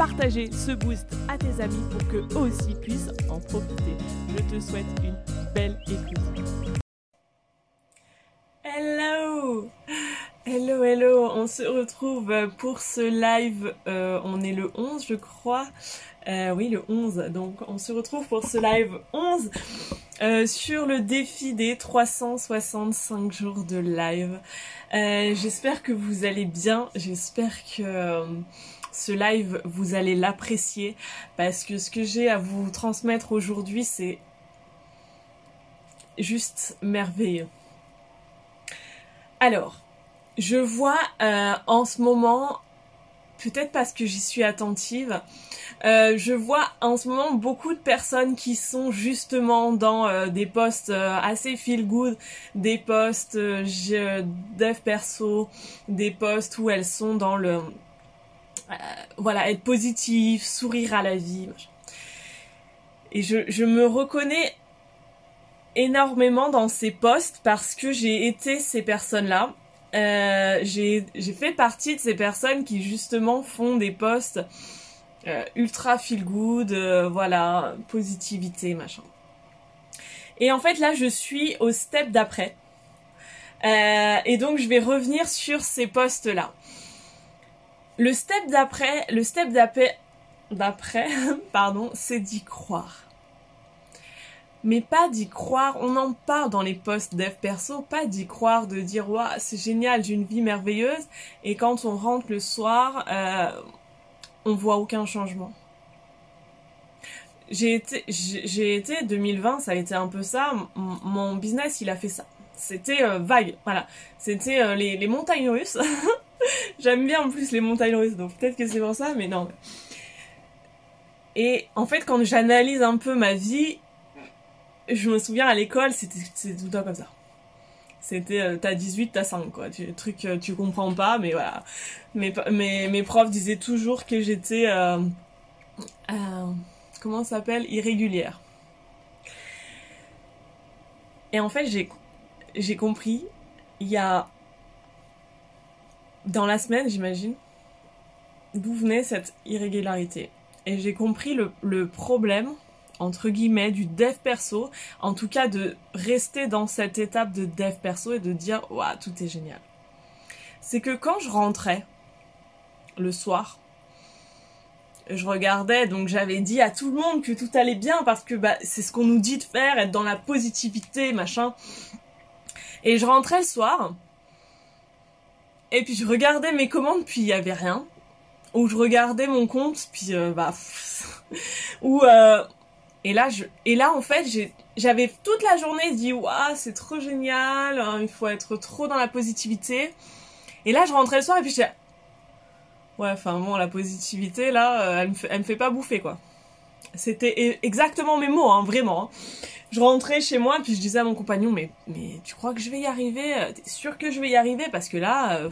partager ce boost à tes amis pour qu'eux aussi puissent en profiter. Je te souhaite une belle écoute. Hello Hello, hello, on se retrouve pour ce live, euh, on est le 11 je crois, euh, oui le 11, donc on se retrouve pour ce live 11 euh, sur le défi des 365 jours de live. j'espère que vous allez bien, j'espère que ce live, vous allez l'apprécier parce que ce que j'ai à vous transmettre aujourd'hui, c'est juste merveilleux. Alors, je vois euh, en ce moment, peut-être parce que j'y suis attentive, euh, je vois en ce moment beaucoup de personnes qui sont justement dans euh, des postes assez feel good, des postes dev perso, des postes où elles sont dans le euh, voilà, être positif, sourire à la vie. Et je, je me reconnais énormément dans ces postes parce que j'ai été ces personnes-là. Euh, j'ai fait partie de ces personnes qui justement font des posts euh, ultra feel good, voilà, positivité, machin. Et en fait là, je suis au step d'après. et donc je vais revenir sur ces postes-là. Le step d'après, le step d'après, pardon, c'est d'y croire. Mais pas d'y croire, on en parle dans les posts dev perso, pas d'y croire, de dire c'est génial, j'ai une vie merveilleuse, et quand on rentre le soir, euh, on voit aucun changement. J'ai été, j'ai été 2020, ça a été un peu ça. mon business, il a fait ça. C'était euh, vague, voilà. C'était euh, les, montagnes russes. J'aime bien en plus les montagnes russes, donc peut-être que c'est pour ça, mais non. Et en fait, quand j'analyse un peu ma vie, je me souviens à l'école, c'était tout le temps comme ça. C'était euh, t'as 18, t'as 5 quoi. Tu, truc euh, tu comprends pas, mais voilà. Mes, mes, mes profs disaient toujours que j'étais comment ça s'appelle? Irrégulière. Et en fait, j'ai j'ai compris il y a dans la semaine, j'imagine, d'où venait cette irrégularité. Et j'ai compris le, problème, entre guillemets, du dev perso, en tout cas de rester dans cette étape de dev perso et de dire, waouh, tout est génial. C'est que quand je rentrais le soir, je regardais, donc j'avais dit à tout le monde que tout allait bien parce que bah, c'est ce qu'on nous dit de faire, être dans la positivité, machin. Et je rentrais le soir, et puis je regardais mes commandes, puis il y avait rien. Ou je regardais mon compte, puis euh, bah ou euh, et là je et là en fait j'avais toute la journée dit waouh c'est trop génial, hein, il faut être trop dans la positivité. Et là je rentrais le soir et puis j'étais ouais enfin bon la positivité là euh, elle me fait, elle me fait pas bouffer quoi. C'était e-, exactement mes mots hein, vraiment. Je rentrais chez moi puis je disais à mon compagnon mais mais tu crois que je vais y arriver? Euh, T'es sûr que je vais y arriver? Parce que là euh,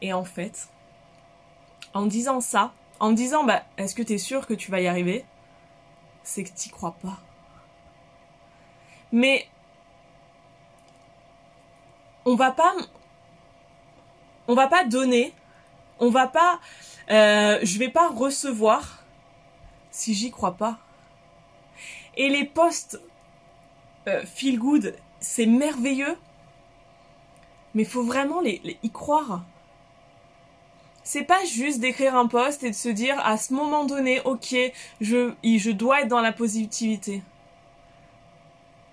et en fait en disant ça, en disant bah est-ce que t'es sûr que tu vas y arriver? C'est que t'y crois pas. Mais on va pas on va pas donner, on va pas euh, je vais pas recevoir si j'y crois pas. Et les posts euh, feel good, c'est merveilleux. Mais faut vraiment les, y croire. C'est pas juste d'écrire un post et de se dire à ce moment donné, ok, je, je dois être dans la positivité.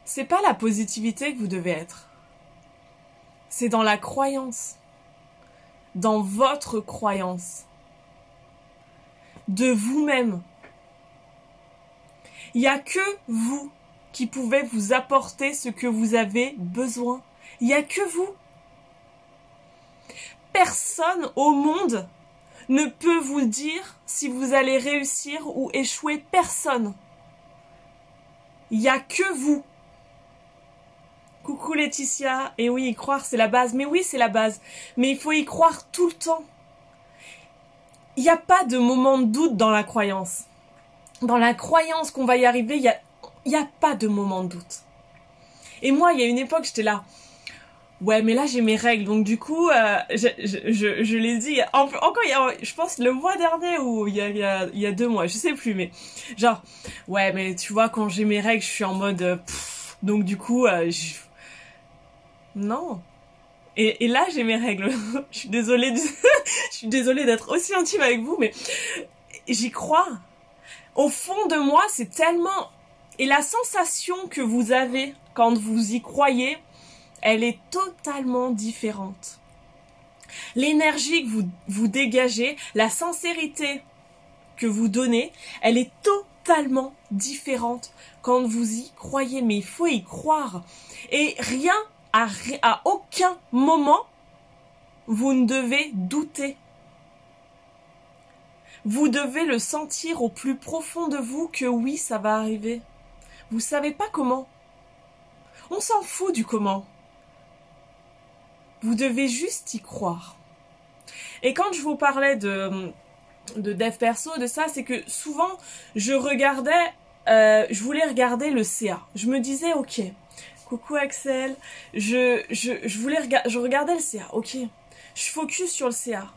C'est pas la positivité que vous devez être. C'est dans la croyance. Dans votre croyance. De vous-même. Il n'y a que vous qui pouvez vous apporter ce que vous avez besoin. Il n'y a que vous. Personne au monde ne peut vous dire si vous allez réussir ou échouer. Personne. Il n'y a que vous. Coucou Laetitia. Et oui, y croire, c'est la base. Mais oui, c'est la base. Mais il faut y croire tout le temps. Il n'y a pas de moment de doute dans la croyance. Dans la croyance qu'on va y arriver, il n'y a, y a pas de moment de doute. Et moi, il y a une époque, j'étais là. Ouais, mais là j'ai mes règles, donc du coup, euh, je, je, je, les dis. encore, il y a, je pense le mois dernier ou il y a, y a, y a deux mois, je sais plus, mais genre, ouais, mais tu vois, quand j'ai mes règles, je suis en mode, euh, donc du coup, euh, je... non. Et, et là j'ai mes règles. je suis désolée, je suis désolée d'être aussi intime avec vous, mais j'y crois. Au fond de moi, c'est tellement et la sensation que vous avez quand vous y croyez elle est totalement différente. L'énergie que vous, dégagez, la sincérité que vous donnez, elle est totalement différente quand vous y croyez. Mais il faut y croire. Et rien, à aucun moment, vous ne devez douter. Vous devez le sentir au plus profond de vous que oui, ça va arriver. Vous savez pas comment. On s'en fout du comment. Vous devez juste y croire. Et quand je vous parlais de, de dev perso, de ça, c'est que souvent, je regardais, euh, je voulais regarder le CA. Je me disais, ok, coucou Axel, je, je, voulais je regardais le CA, ok. Je focus sur le CA.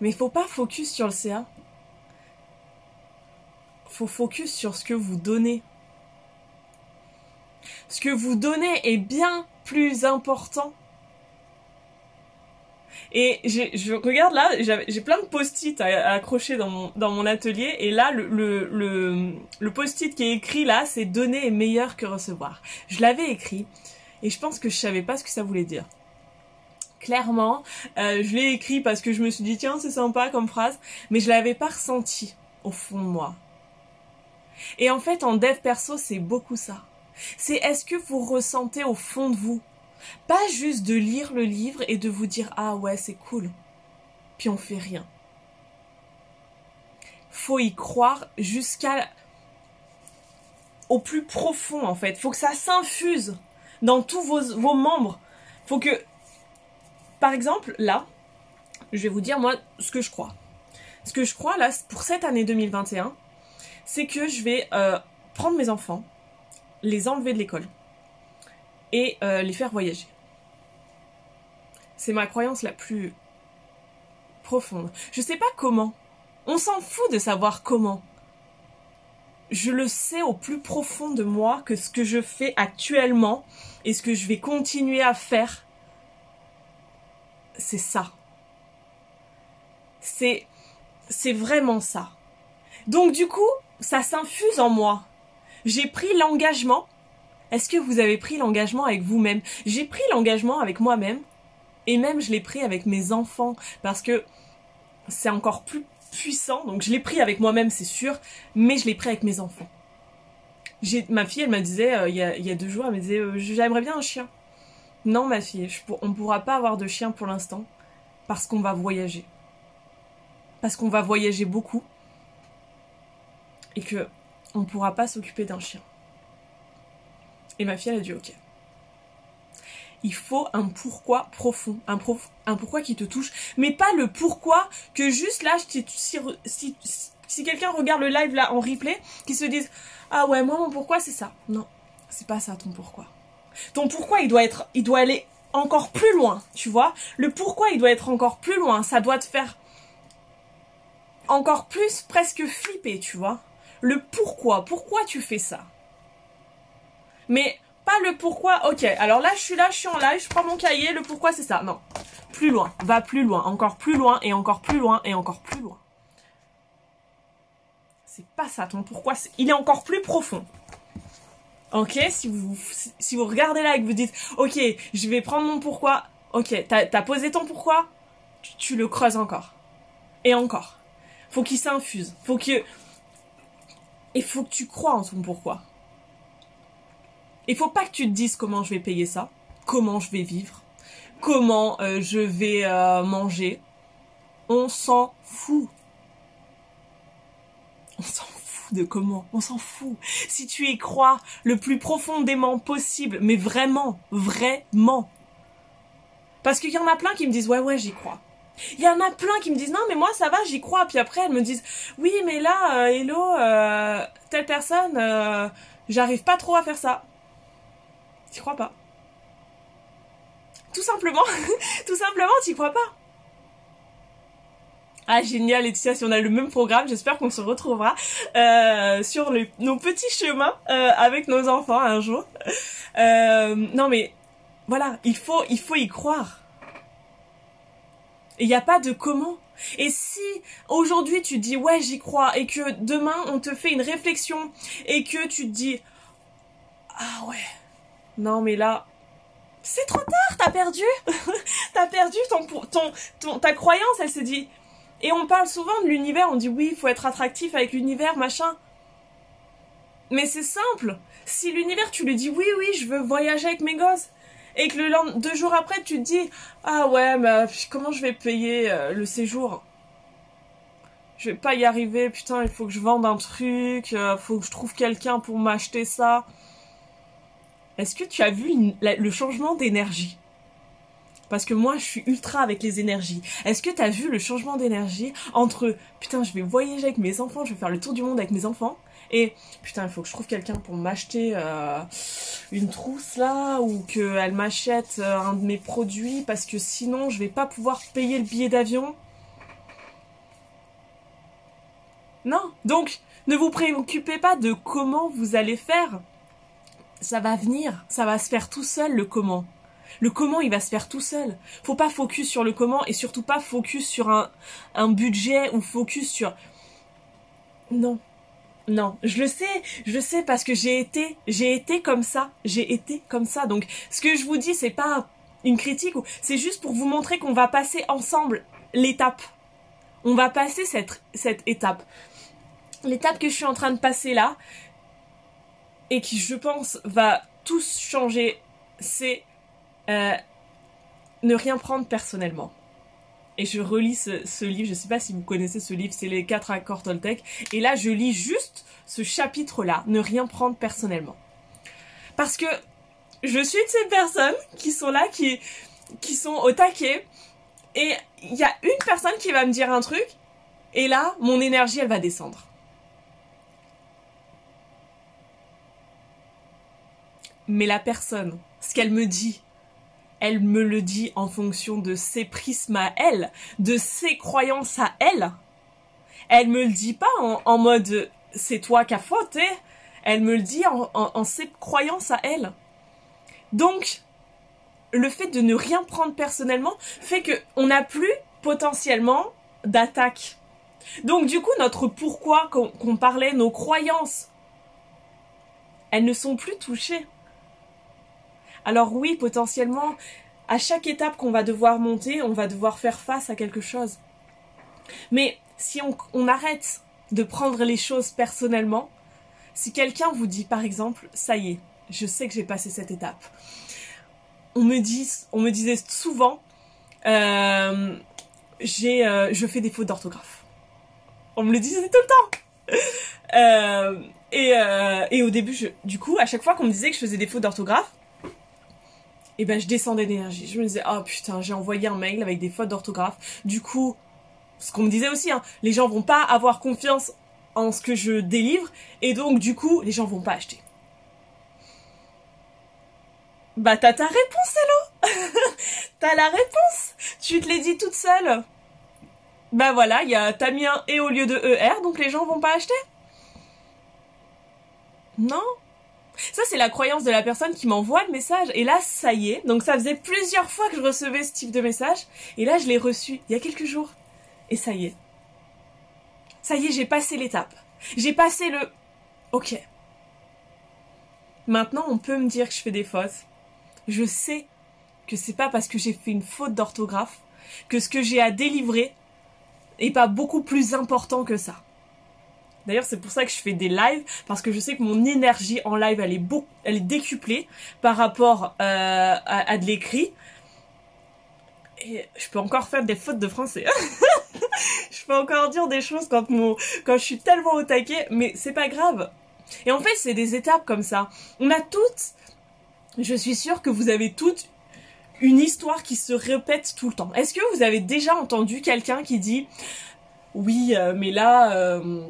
Mais il faut pas focus sur le CA. Faut focus sur ce que vous donnez. Ce que vous donnez est bien plus important et je regarde là, j'ai plein de post-it à, accrocher dans mon, atelier. Et là, le, le, le, post-it qui est écrit là, c'est donner est meilleur que recevoir. Je l'avais écrit et je pense que je savais pas ce que ça voulait dire. Clairement, euh, je l'ai écrit parce que je me suis dit tiens c'est sympa comme phrase, mais je l'avais pas ressenti au fond de moi. Et en fait en dev perso c'est beaucoup ça. C'est est-ce que vous ressentez au fond de vous pas juste de lire le livre et de vous dire ah ouais c'est cool. Puis on fait rien. Faut y croire jusqu'à au plus profond en fait. Faut que ça s'infuse dans tous vos, vos membres. Faut que par exemple là, je vais vous dire moi ce que je crois. Ce que je crois là pour cette année 2021, c'est que je vais euh, prendre mes enfants, les enlever de l'école et euh, les faire voyager. C'est ma croyance la plus profonde. Je sais pas comment. On s'en fout de savoir comment. Je le sais au plus profond de moi que ce que je fais actuellement et ce que je vais continuer à faire, c'est ça. C'est, c'est vraiment ça. Donc du coup, ça s'infuse en moi. J'ai pris l'engagement est-ce que vous avez pris l'engagement avec vous-même? J'ai pris l'engagement avec moi-même et même je l'ai pris avec mes enfants parce que c'est encore plus puissant. Donc je l'ai pris avec moi-même, c'est sûr, mais je l'ai pris avec mes enfants. ma fille, elle me disait euh, il, y a, deux jours, elle me disait euh, j'aimerais bien un chien. Non, ma fille, on ne pourra pas avoir de chien pour l'instant parce qu'on va voyager. Parce qu'on va voyager beaucoup et que on ne pourra pas s'occuper d'un chien. Et ma fille, elle a dit ok. Il faut un pourquoi profond, un, pourquoi qui te touche, mais pas le pourquoi que juste là, si quelqu'un regarde le live là en replay, qui se dise ah ouais moi mon pourquoi c'est ça. Non, c'est pas ça ton pourquoi. Ton pourquoi il doit être, il doit aller encore plus loin, tu vois? Le pourquoi il doit être encore plus loin, ça doit te faire encore plus presque flipper, tu vois? Le pourquoi, pourquoi tu fais ça? Mais pas le pourquoi. Ok, alors là, je suis là, je suis en live, je prends mon cahier, le pourquoi c'est ça. Non, plus loin, va plus loin, encore plus loin, et encore plus loin, et encore plus loin. C'est pas ça ton pourquoi, il est encore plus profond. Ok, si vous, si vous regardez là et que vous dites, ok, je vais prendre mon pourquoi, ok, t'as as posé ton pourquoi, tu, tu le creuses encore. Et encore. Faut qu'il s'infuse. Faut que... Et faut que tu crois en ton pourquoi. Il faut pas que tu te dises comment je vais payer ça, comment je vais vivre, comment euh, je vais euh, manger. On s'en fout. On s'en fout. De comment, on s'en fout. Si tu y crois le plus profondément possible, mais vraiment, vraiment. Parce qu'il y en a plein qui me disent ouais ouais j'y crois. Il y en a plein qui me disent non mais moi ça va j'y crois puis après elles me disent oui mais là euh, hello euh, telle personne euh, j'arrive pas trop à faire ça. Tu crois pas Tout simplement, tout simplement t'y crois pas. Ah génial Laetitia, si on a le même programme, j'espère qu'on se retrouvera euh, sur nos petits chemins euh, avec nos enfants un jour. Euh, non mais voilà, il faut, il faut y croire. Il n'y a pas de comment. Et si aujourd'hui tu dis ouais j'y crois et que demain on te fait une réflexion et que tu te dis ah ouais non mais là c'est trop tard t'as perdu t'as perdu ton, ton, ton ta croyance elle se dit et on parle souvent de l'univers, on dit oui, il faut être attractif avec l'univers, machin. Mais c'est simple. Si l'univers, tu lui dis oui, oui, je veux voyager avec mes gosses, et que le deux jours après, tu te dis ah ouais, mais comment je vais payer euh, le séjour? Je vais pas y arriver, putain, il faut que je vende un truc, euh, faut que je trouve quelqu'un pour m'acheter ça. Est-ce que tu as vu le changement d'énergie? Parce que moi, je suis ultra avec les énergies. Est-ce que t'as vu le changement d'énergie entre putain, je vais voyager avec mes enfants, je vais faire le tour du monde avec mes enfants, et putain, il faut que je trouve quelqu'un pour m'acheter euh, une trousse là, ou qu'elle m'achète euh, un de mes produits, parce que sinon, je vais pas pouvoir payer le billet d'avion? Non. Donc, ne vous préoccupez pas de comment vous allez faire. Ça va venir, ça va se faire tout seul le comment. Le comment, il va se faire tout seul. Faut pas focus sur le comment et surtout pas focus sur un, budget ou focus sur... Non. Non, je le sais, je le sais parce que j'ai été, j'ai été comme ça, j'ai été comme ça. Donc, ce que je vous dis, c'est pas une critique, c'est juste pour vous montrer qu'on va passer ensemble l'étape. On va passer cette, cette étape. L'étape que je suis en train de passer là, et qui, je pense, va tous changer, c'est euh, ne rien prendre personnellement. Et je relis ce, livre, je sais pas si vous connaissez ce livre, c'est les quatre accords Toltec. Et là, je lis juste ce chapitre-là, ne rien prendre personnellement. Parce que je suis de ces personnes qui sont là, qui, qui sont au taquet. Et il y a une personne qui va me dire un truc, et là, mon énergie, elle va descendre. Mais la personne, ce qu'elle me dit, elle me le dit en fonction de ses prismes à elle, de ses croyances à elle. Elle me le dit pas en, mode c'est toi qui as fauté. Elle me le dit en, ses croyances à elle. Donc, le fait de ne rien prendre personnellement fait que on n'a plus potentiellement d'attaque. Donc du coup, notre pourquoi qu'on parlait, nos croyances, elles ne sont plus touchées. Alors oui, potentiellement, à chaque étape qu'on va devoir monter, on va devoir faire face à quelque chose. Mais si on, arrête de prendre les choses personnellement, si quelqu'un vous dit par exemple, ça y est, je sais que j'ai passé cette étape. On me disait souvent, euh, euh, je fais des fautes d'orthographe. On me le disait tout le temps. Euh, et au début, du coup, à chaque fois qu'on me disait que je faisais des fautes d'orthographe, et ben je descendais d'énergie. Je me disais, oh putain, j'ai envoyé un mail avec des fautes d'orthographe. Du coup, ce qu'on me disait aussi, hein, les gens vont pas avoir confiance en ce que je délivre, et donc du coup, les gens vont pas acheter. Bah t'as ta réponse, Hello T'as la réponse Tu te l'es dit toute seule Bah voilà, il y a t'as mis un E au lieu de ER, donc les gens vont pas acheter? Non? Ça, c'est la croyance de la personne qui m'envoie le message. Et là, ça y est. Donc, ça faisait plusieurs fois que je recevais ce type de message. Et là, je l'ai reçu il y a quelques jours. Et ça y est. Ça y est, j'ai passé l'étape. J'ai passé le... Ok. Maintenant, on peut me dire que je fais des fautes. Je sais que c'est pas parce que j'ai fait une faute d'orthographe que ce que j'ai à délivrer est pas beaucoup plus important que ça. D'ailleurs, c'est pour ça que je fais des lives, parce que je sais que mon énergie en live, elle est, beaucoup, elle est décuplée par rapport euh, à, de l'écrit. Et je peux encore faire des fautes de français. je peux encore dire des choses quand je suis tellement au taquet, mais c'est pas grave. Et en fait, c'est des étapes comme ça. On a toutes, je suis sûre que vous avez toutes une histoire qui se répète tout le temps. Est-ce que vous avez déjà entendu quelqu'un qui dit oui, euh, mais là, euh,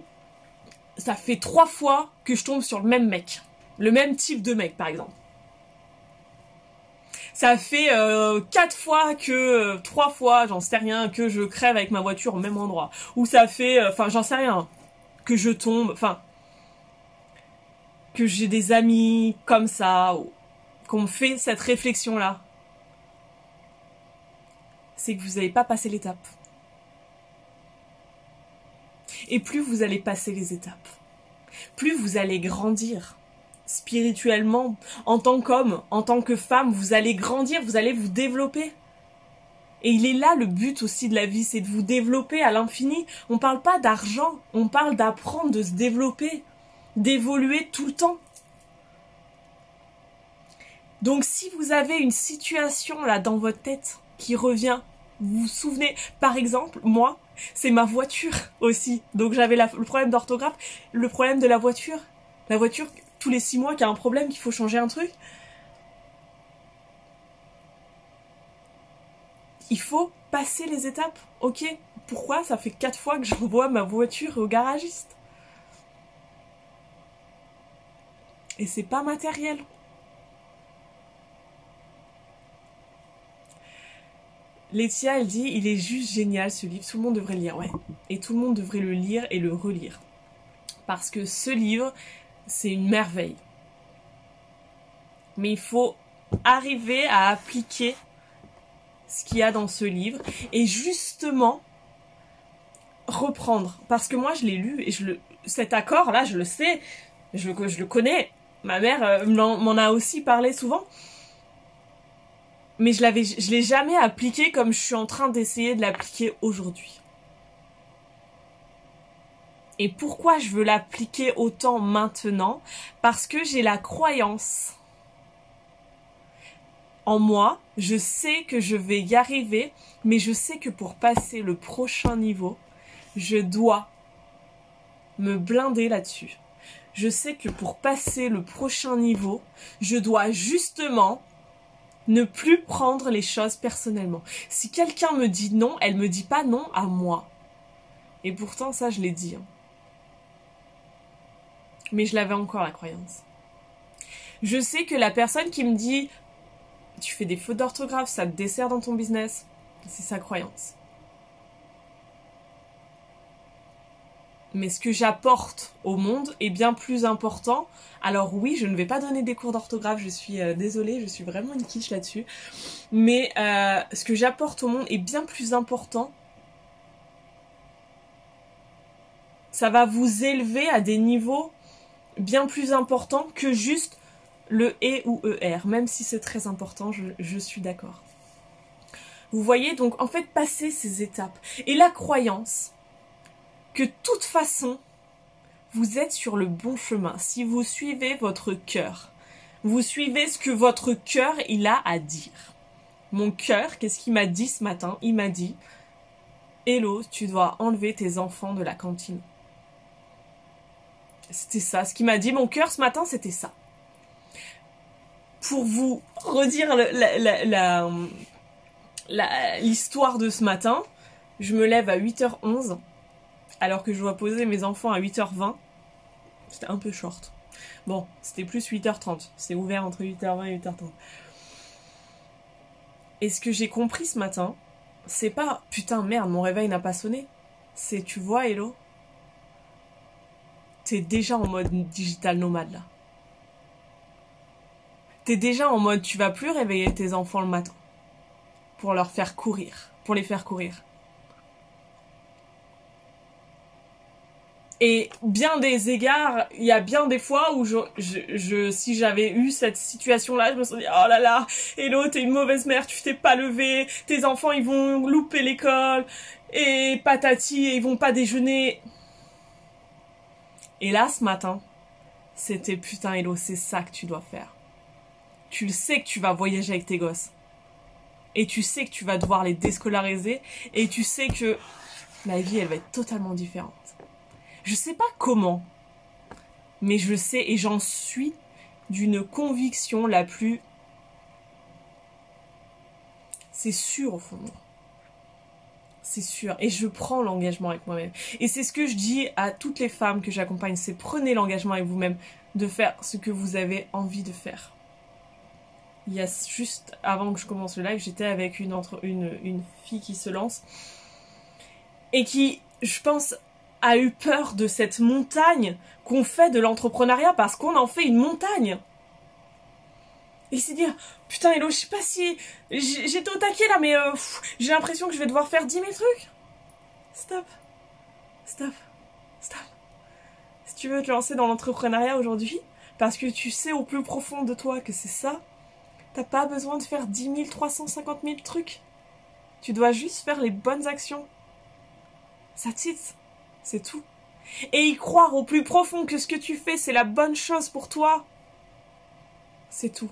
ça fait trois fois que je tombe sur le même mec, le même type de mec, par exemple. Ça fait euh, quatre fois que trois fois, j'en sais rien, que je crève avec ma voiture au même endroit. Ou ça fait, enfin, j'en sais rien, que je tombe, enfin, que j'ai des amis comme ça, qu'on fait cette réflexion-là c'est que vous n'avez pas passé l'étape. Et plus vous allez passer les étapes, plus vous allez grandir spirituellement, en tant qu'homme, en tant que femme, vous allez grandir, vous allez vous développer. Et il est là le but aussi de la vie, c'est de vous développer à l'infini. On ne parle pas d'argent, on parle d'apprendre, de se développer, d'évoluer tout le temps. Donc si vous avez une situation là dans votre tête qui revient. Vous vous souvenez, par exemple, moi, c'est ma voiture aussi. Donc j'avais le problème d'orthographe, le problème de la voiture. La voiture, tous les six mois, qui a un problème, qu'il faut changer un truc. Il faut passer les étapes. Ok, pourquoi? Ça fait quatre fois que j'envoie ma voiture au garagiste Et c'est pas matériel. Laetitia, elle dit, il est juste génial ce livre, tout le monde devrait le lire, ouais. Et tout le monde devrait le lire et le relire. Parce que ce livre, c'est une merveille. Mais il faut arriver à appliquer ce qu'il y a dans ce livre et justement reprendre. Parce que moi, je l'ai lu et je le, cet accord-là, je le sais, je, le connais. Ma mère euh, m'en a aussi parlé souvent mais je l'avais, je l'ai jamais appliqué comme je suis en train d'essayer de l'appliquer aujourd'hui. Et pourquoi je veux l'appliquer autant maintenant? Parce que j'ai la croyance en moi, je sais que je vais y arriver, mais je sais que pour passer le prochain niveau, je dois me blinder là-dessus. Je sais que pour passer le prochain niveau, je dois justement ne plus prendre les choses personnellement. Si quelqu'un me dit non, elle me dit pas non à moi. Et pourtant, ça, je l'ai dit. Hein. Mais je l'avais encore la croyance. Je sais que la personne qui me dit tu fais des fautes d'orthographe, ça te dessert dans ton business, c'est sa croyance. Mais ce que j'apporte au monde est bien plus important. Alors oui, je ne vais pas donner des cours d'orthographe, je suis euh, désolée, je suis vraiment une quiche là-dessus. Mais euh, ce que j'apporte au monde est bien plus important. Ça va vous élever à des niveaux bien plus importants que juste le E ou ER, même si c'est très important, je, je suis d'accord. Vous voyez, donc en fait, passer ces étapes. Et la croyance, de toute façon, vous êtes sur le bon chemin. Si vous suivez votre cœur, vous suivez ce que votre cœur il a à dire. Mon cœur, qu'est-ce qu'il m'a dit ce matin? Il m'a dit Hello, tu dois enlever tes enfants de la cantine. C'était ça. Ce qu'il m'a dit, mon cœur ce matin, c'était ça. Pour vous redire l'histoire de ce matin, je me lève à 8h11 alors que je dois poser mes enfants à 8h20. C'était un peu short. Bon, c'était plus 8h30. C'est ouvert entre 8h20 et 8h30. Et ce que j'ai compris ce matin, c'est pas putain merde, mon réveil n'a pas sonné. C'est tu vois, Hello, t'es déjà en mode digital nomade là. T'es déjà en mode tu vas plus réveiller tes enfants le matin pour leur faire courir, pour les faire courir. Et bien des égards, il y a bien des fois où je, je, si j'avais eu cette situation-là, je me serais dit, oh là là, hello, t'es une mauvaise mère, tu t'es pas levé, tes enfants, ils vont louper l'école, et patati, ils vont pas déjeuner. Et là, ce matin, c'était putain, hello, c'est ça que tu dois faire. Tu le sais que tu vas voyager avec tes gosses. Et tu sais que tu vas devoir les déscolariser, et tu sais que ma vie, elle va être totalement différente. Je sais pas comment, mais je sais et j'en suis d'une conviction la plus... C'est sûr au fond de moi. C'est sûr. Et je prends l'engagement avec moi-même. Et c'est ce que je dis à toutes les femmes que j'accompagne, c'est prenez l'engagement avec vous-même de faire ce que vous avez envie de faire. Il y a juste avant que je commence le live, j'étais avec une, une, une fille qui se lance et qui, je pense, a eu peur de cette montagne qu'on fait de l'entrepreneuriat parce qu'on en fait une montagne. Et s'est dit, putain Hello, je sais pas si... J'étais au taquet là, mais euh, j'ai l'impression que je vais devoir faire 10 000 trucs. Stop. Stop. Stop. Si tu veux te lancer dans l'entrepreneuriat aujourd'hui, parce que tu sais au plus profond de toi que c'est ça, t'as pas besoin de faire 10 350 000 trucs. Tu dois juste faire les bonnes actions. Ça titre. C'est tout. Et y croire au plus profond que ce que tu fais, c'est la bonne chose pour toi. C'est tout.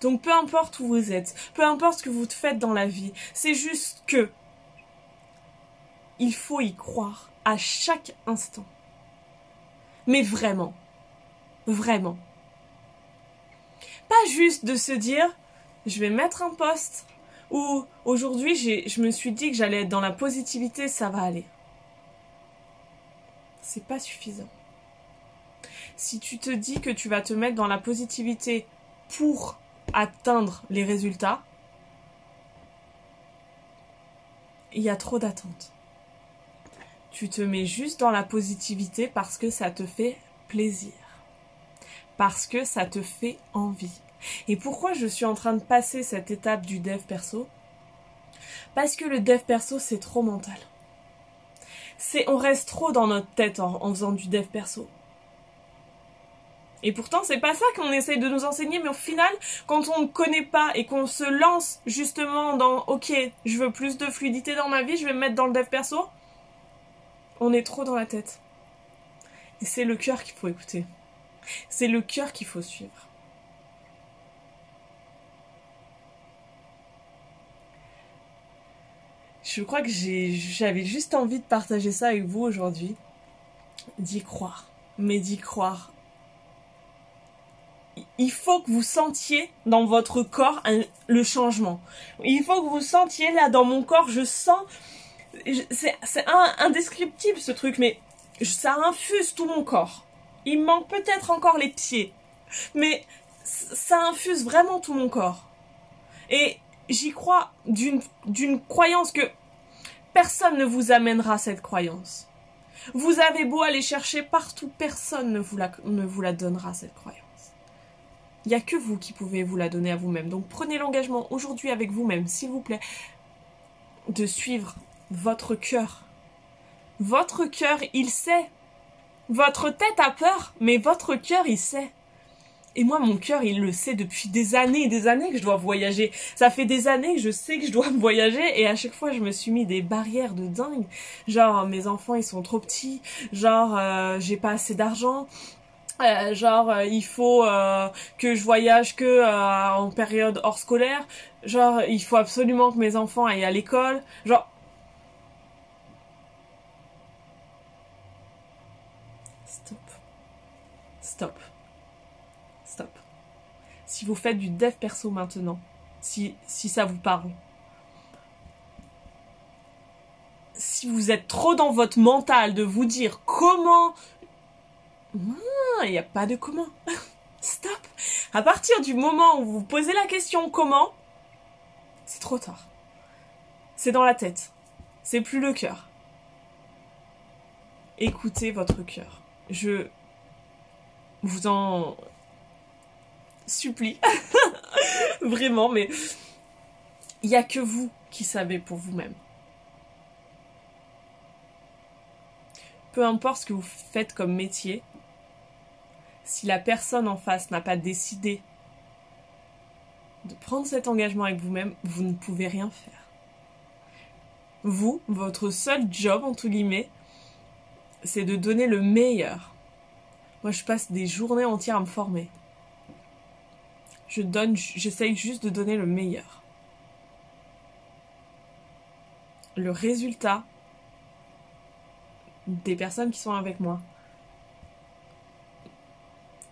Donc peu importe où vous êtes, peu importe ce que vous faites dans la vie, c'est juste que il faut y croire à chaque instant. Mais vraiment, vraiment. Pas juste de se dire je vais mettre un poste ou aujourd'hui je me suis dit que j'allais être dans la positivité, ça va aller c'est pas suffisant. Si tu te dis que tu vas te mettre dans la positivité pour atteindre les résultats, il y a trop d'attentes. Tu te mets juste dans la positivité parce que ça te fait plaisir. Parce que ça te fait envie. Et pourquoi je suis en train de passer cette étape du dev perso? Parce que le dev perso, c'est trop mental c'est on reste trop dans notre tête en, faisant du dev perso. Et pourtant, c'est pas ça qu'on essaye de nous enseigner, mais au final, quand on ne connaît pas et qu'on se lance justement dans OK, je veux plus de fluidité dans ma vie, je vais me mettre dans le dev perso, on est trop dans la tête. Et c'est le cœur qu'il faut écouter. C'est le cœur qu'il faut suivre. Je crois que j'avais juste envie de partager ça avec vous aujourd'hui. D'y croire. Mais d'y croire. Il faut que vous sentiez dans votre corps le changement. Il faut que vous sentiez là dans mon corps, je sens. C'est indescriptible ce truc, mais ça infuse tout mon corps. Il manque peut-être encore les pieds, mais ça infuse vraiment tout mon corps. Et j'y crois d'une croyance que personne ne vous amènera cette croyance. Vous avez beau aller chercher partout, personne ne vous la, donnera cette croyance. Il n'y a que vous qui pouvez vous la donner à vous-même. Donc prenez l'engagement aujourd'hui avec vous-même, s'il vous plaît, de suivre votre cœur. Votre cœur, il sait. Votre tête a peur, mais votre cœur, il sait. Et moi, mon cœur, il le sait depuis des années et des années que je dois voyager. Ça fait des années que je sais que je dois voyager et à chaque fois, je me suis mis des barrières de dingue. Genre, mes enfants, ils sont trop petits. Genre, euh, j'ai pas assez d'argent. Euh, genre, euh, il faut que je voyage que en période hors scolaire. Genre, il faut absolument que mes enfants aillent à l'école. Genre, stop, stop si vous faites du dev perso maintenant, si, si ça vous parle. Si vous êtes trop dans votre mental de vous dire comment... Il n'y a pas de comment. Stop. À partir du moment où vous posez la question comment, c'est trop tard. C'est dans la tête. C'est plus le cœur. Écoutez votre cœur. Je vous en supplie. Vraiment, mais il n'y a que vous qui savez pour vous-même. Peu importe ce que vous faites comme métier, si la personne en face n'a pas décidé de prendre cet engagement avec vous-même, vous ne pouvez rien faire. Vous, votre seul job, entre guillemets, c'est de donner le meilleur. Moi, je passe des journées entières à me former je donne, j'essaye juste de donner le meilleur. le résultat des personnes qui sont avec moi,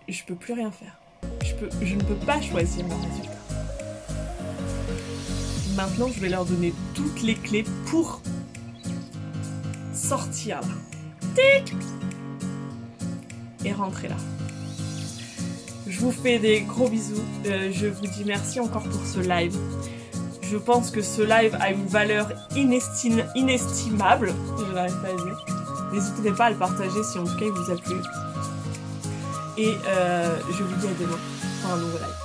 je peux plus rien faire. Je, peux, je ne peux pas choisir le résultat. Maintenant, je vais leur donner toutes les clés pour sortir là. Tic Et rentrer là. Vous fais des gros bisous. Euh, je vous dis merci encore pour ce live. Je pense que ce live a une valeur inestimable. Je n'arrive pas à dire. N'hésitez pas à le partager si en tout cas il vous a plu. Et euh, je vous dis à demain pour un nouveau live.